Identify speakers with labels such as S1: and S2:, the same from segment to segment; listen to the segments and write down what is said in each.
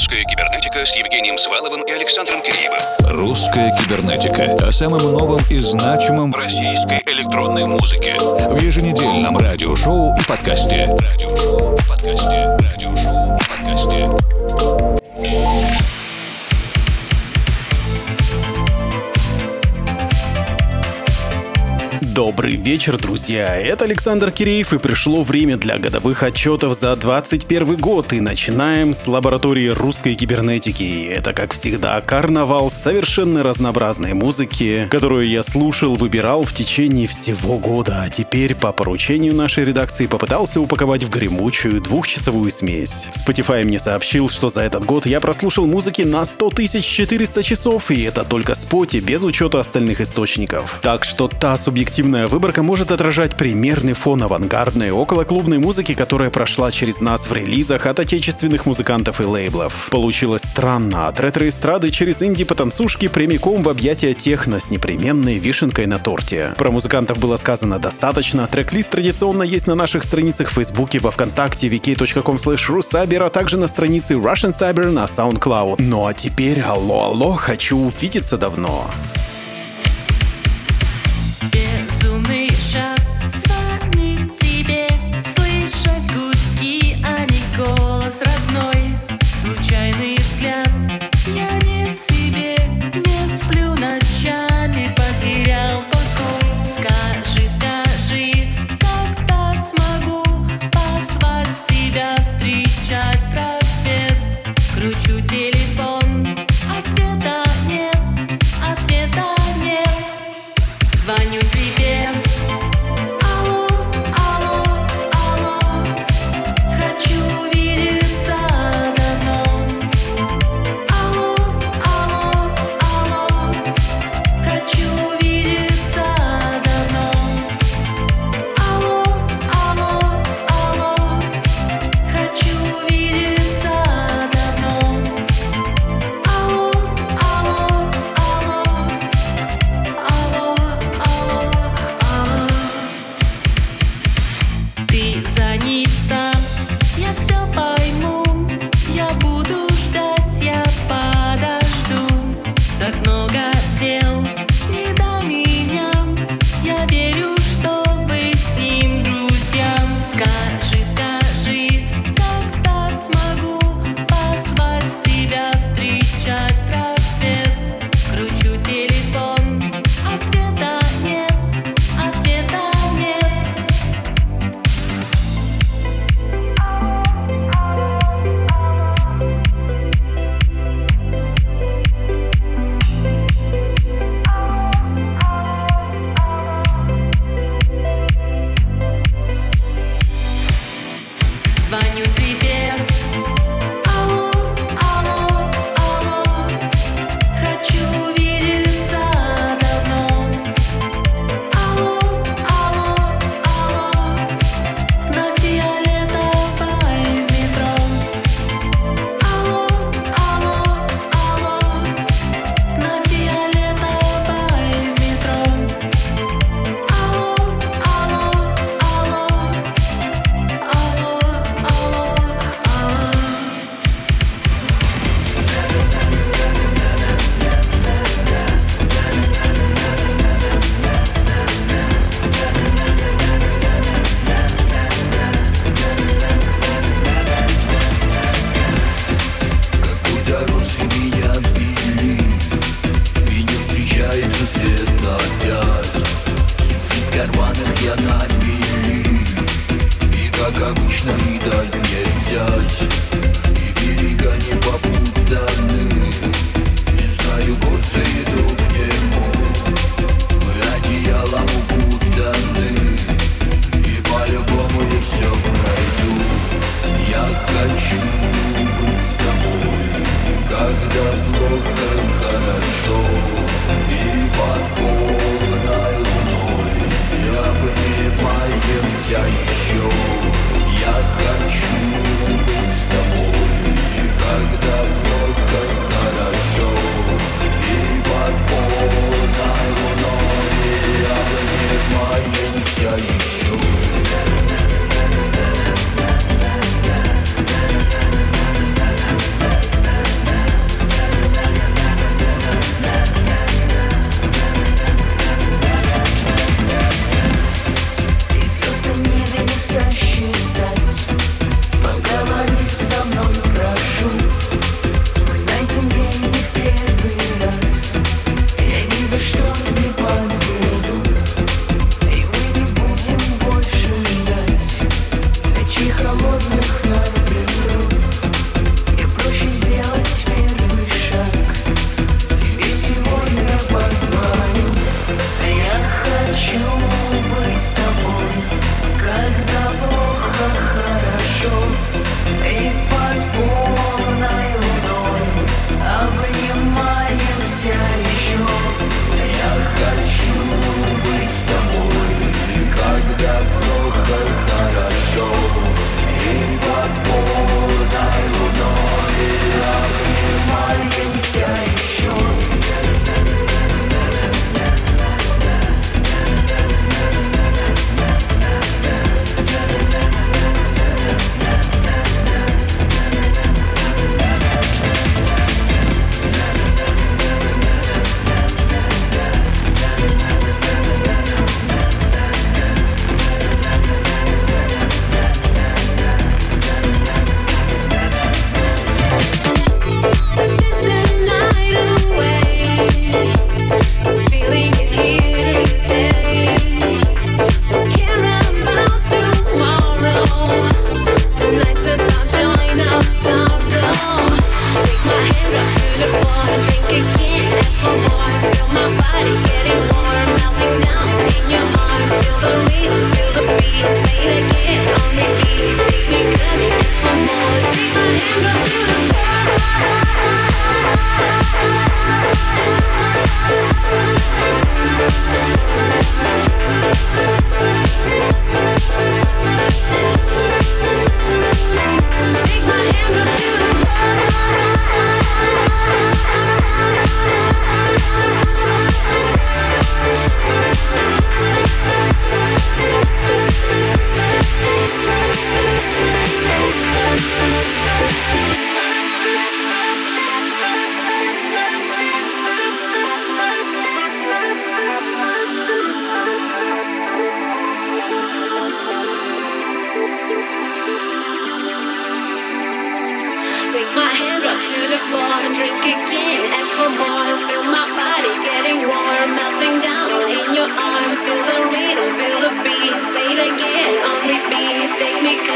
S1: «Русская кибернетика» с Евгением Сваловым и Александром Киреевым.
S2: «Русская кибернетика» о самом новом и значимом российской электронной музыке. В еженедельном радиошоу и подкасте. Радиошоу и подкасте. Радиошоу и подкасте.
S3: Добрый вечер, друзья! Это Александр Киреев, и пришло время для годовых отчетов за 2021 год. И начинаем с лаборатории русской кибернетики. Это, как всегда, карнавал совершенно разнообразной музыки, которую я слушал, выбирал в течение всего года. А теперь, по поручению нашей редакции, попытался упаковать в гремучую двухчасовую смесь. Spotify мне сообщил, что за этот год я прослушал музыки на 100 400 часов, и это только Spotify, без учета остальных источников. Так что та субъективная Альбомная выборка может отражать примерный фон авангардной околоклубной музыки, которая прошла через нас в релизах от отечественных музыкантов и лейблов. Получилось странно, от ретро-эстрады через инди-потанцушки прямиком в объятия техно с непременной вишенкой на торте. Про музыкантов было сказано достаточно, трек-лист традиционно есть на наших страницах в Фейсбуке, во Вконтакте, wiki.com slash а также на странице Russian Cyber на SoundCloud. Ну а теперь алло-алло, хочу увидеться давно. такая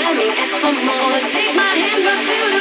S3: Carry it for more.
S4: Take my hand
S5: up to the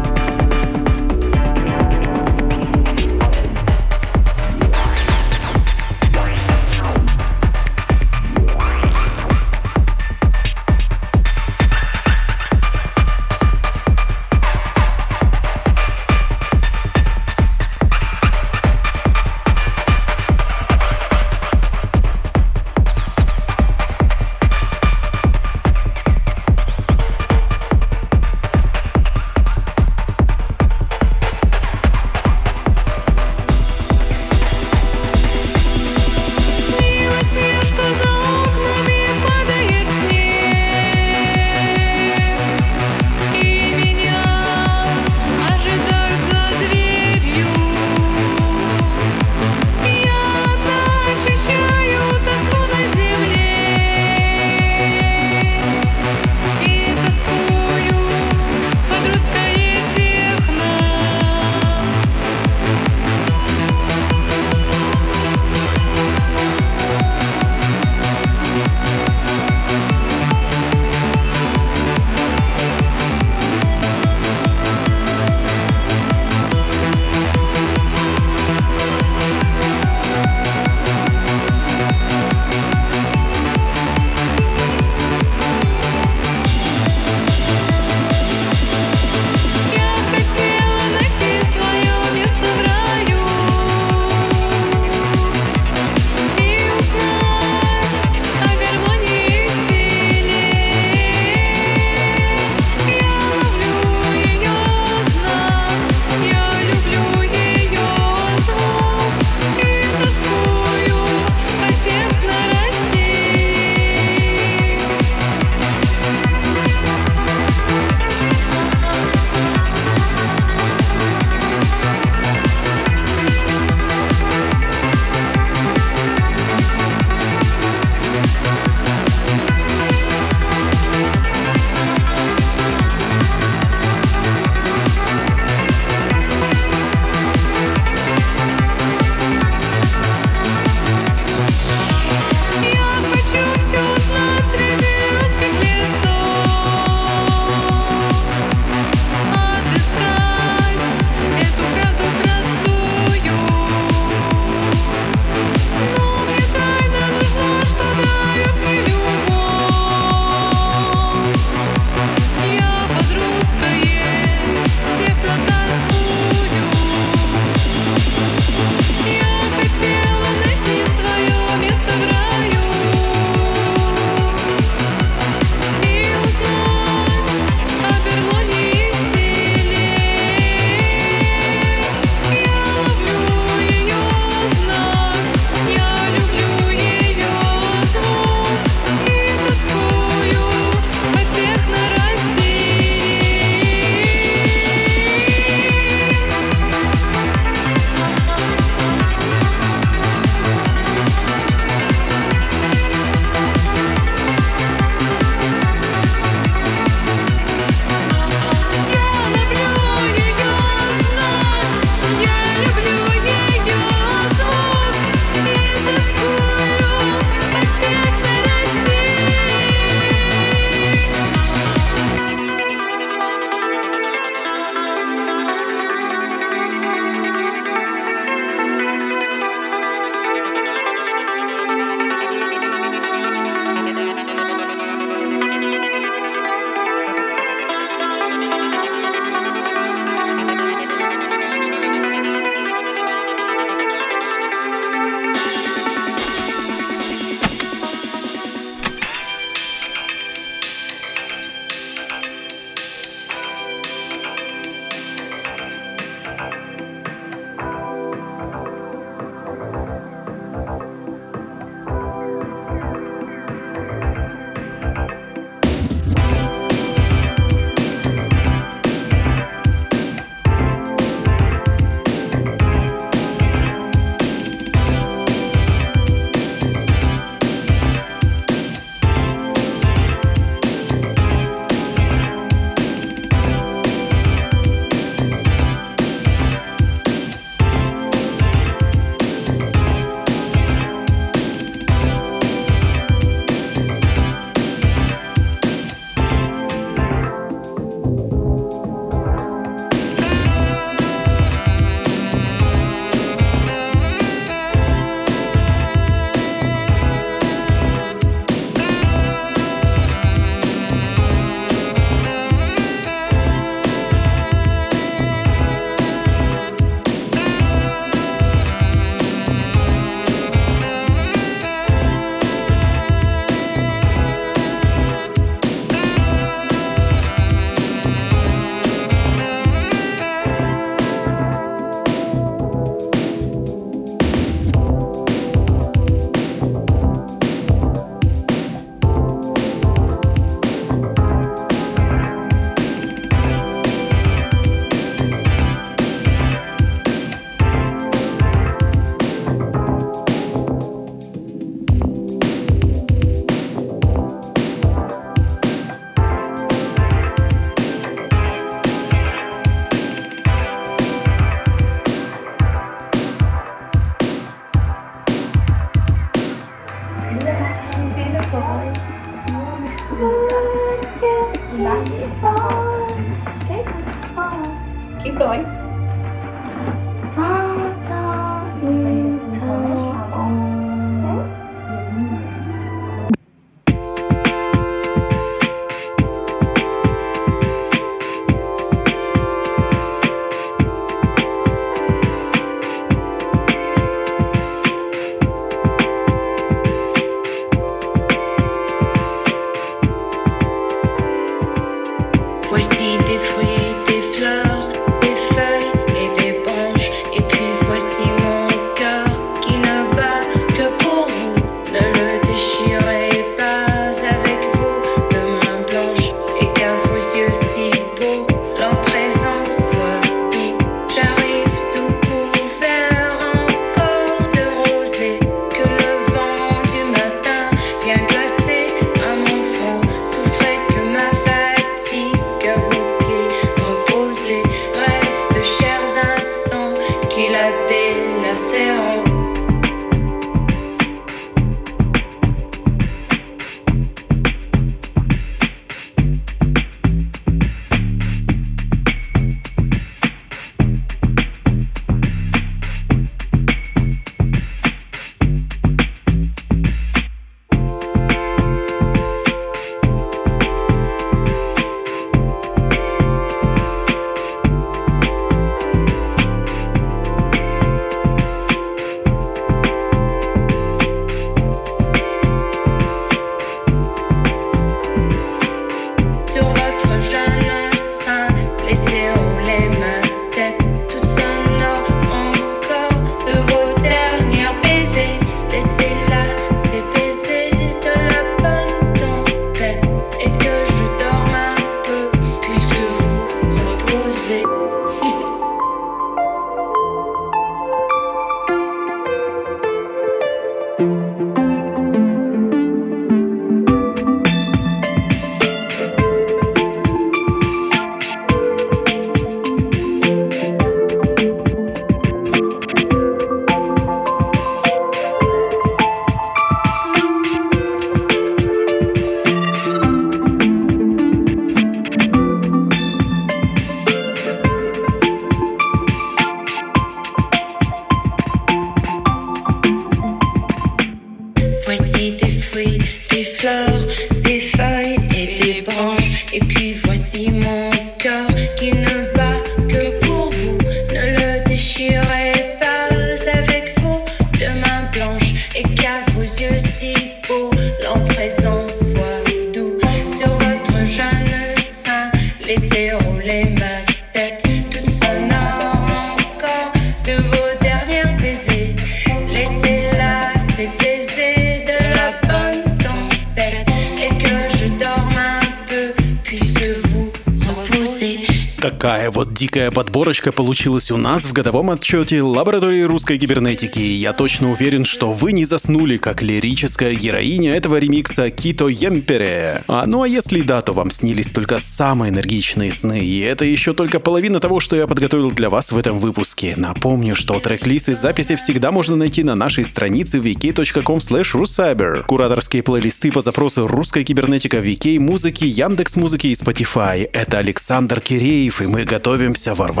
S5: вот дикая подборочка получилась у нас в годовом отчете лаборатории русской кибернетики. Я точно уверен, что вы не заснули, как лирическая героиня этого ремикса Кито Емпере. А ну а если да, то вам снились только самые энергичные сны. И это еще только половина того, что я подготовил для вас в этом выпуске. Напомню, что трек-лист и записи всегда можно найти на нашей странице wiki.com rucyber. Кураторские плейлисты по запросу «Русская кибернетика», Вики, музыки, Яндекс музыки и Spotify. Это Александр Киреев, и мы готовимся ворваться